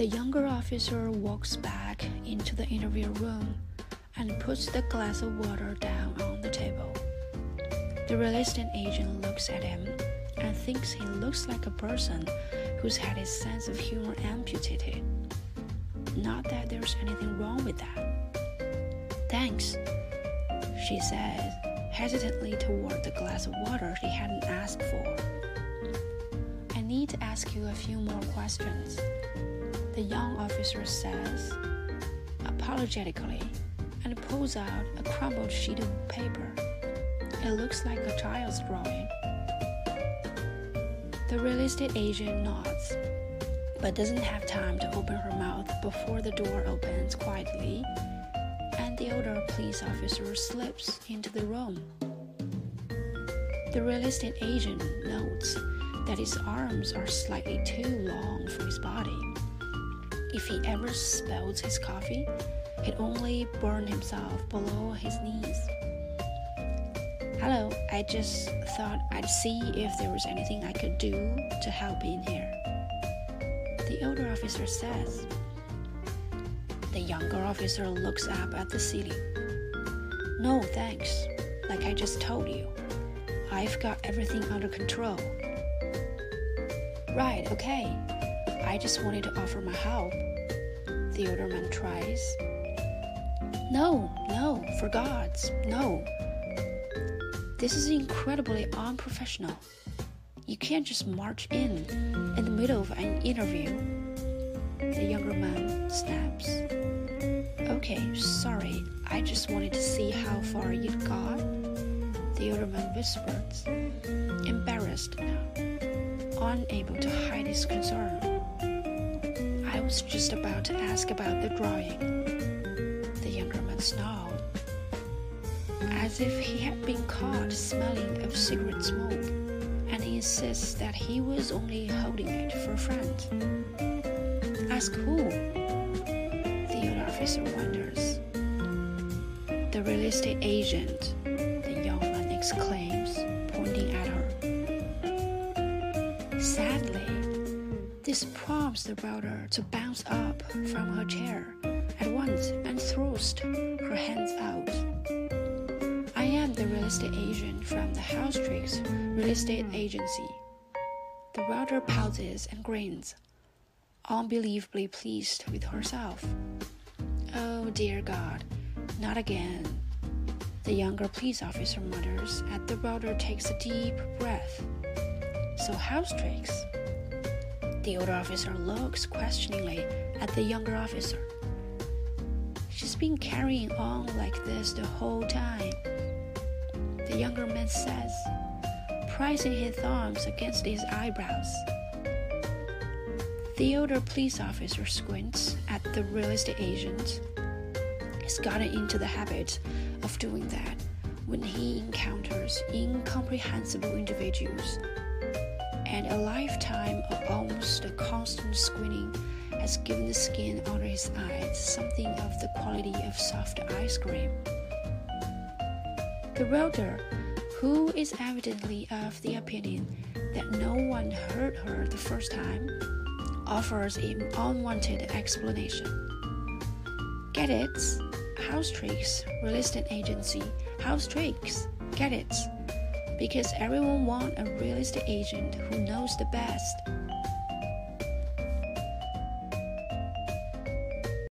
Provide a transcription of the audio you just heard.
The younger officer walks back into the interview room and puts the glass of water down on the table. The real agent looks at him and thinks he looks like a person who's had his sense of humor amputated. Not that there's anything wrong with that. Thanks, she says, hesitantly toward the glass of water she hadn't asked for. I need to ask you a few more questions, the young officer says, apologetically, and pulls out a crumpled sheet of paper. It looks like a child's drawing. The real estate agent nods, but doesn't have time to open her mouth before the door opens quietly and the older police officer slips into the room. The real estate agent notes that his arms are slightly too long for his body. If he ever spills his coffee, he'd only burn himself below his knees. Hello, I just thought I'd see if there was anything I could do to help in here. The older officer says. The younger officer looks up at the ceiling. No, thanks. Like I just told you, I've got everything under control. Right, okay. I just wanted to offer my help. The older man tries. No, no, for God's, no. This is incredibly unprofessional. You can't just march in in the middle of an interview. The younger man snaps. Okay, sorry, I just wanted to see how far you'd got. The older man whispers, embarrassed now, unable to hide his concern. Was just about to ask about the drawing. The younger man snarled as if he had been caught smelling of cigarette smoke, and insists that he was only holding it for a friend. Ask who? The old officer wonders. The real estate agent, the young man exclaims, pointing at her. Sadly, this prompts the router to bounce up from her chair at once and thrust her hands out I am the real estate agent from the House Tricks Real Estate Agency. The router pauses and grins, unbelievably pleased with herself. Oh dear God, not again. The younger police officer mutters as the router takes a deep breath. So, house tricks? The older officer looks questioningly at the younger officer. She's been carrying on like this the whole time the younger man says, pressing his thumbs against his eyebrows. The older police officer squints at the real estate agent. He's gotten into the habit of doing that when he encounters incomprehensible individuals, and a lifetime of almost constant squinting has given the skin under his eyes something of the quality of soft ice cream. The welder, who is evidently of the opinion that no one heard her the first time, offers an unwanted explanation. Get it? House tricks, real estate agency, house tricks. Get it? Because everyone wants a real estate agent who knows the best.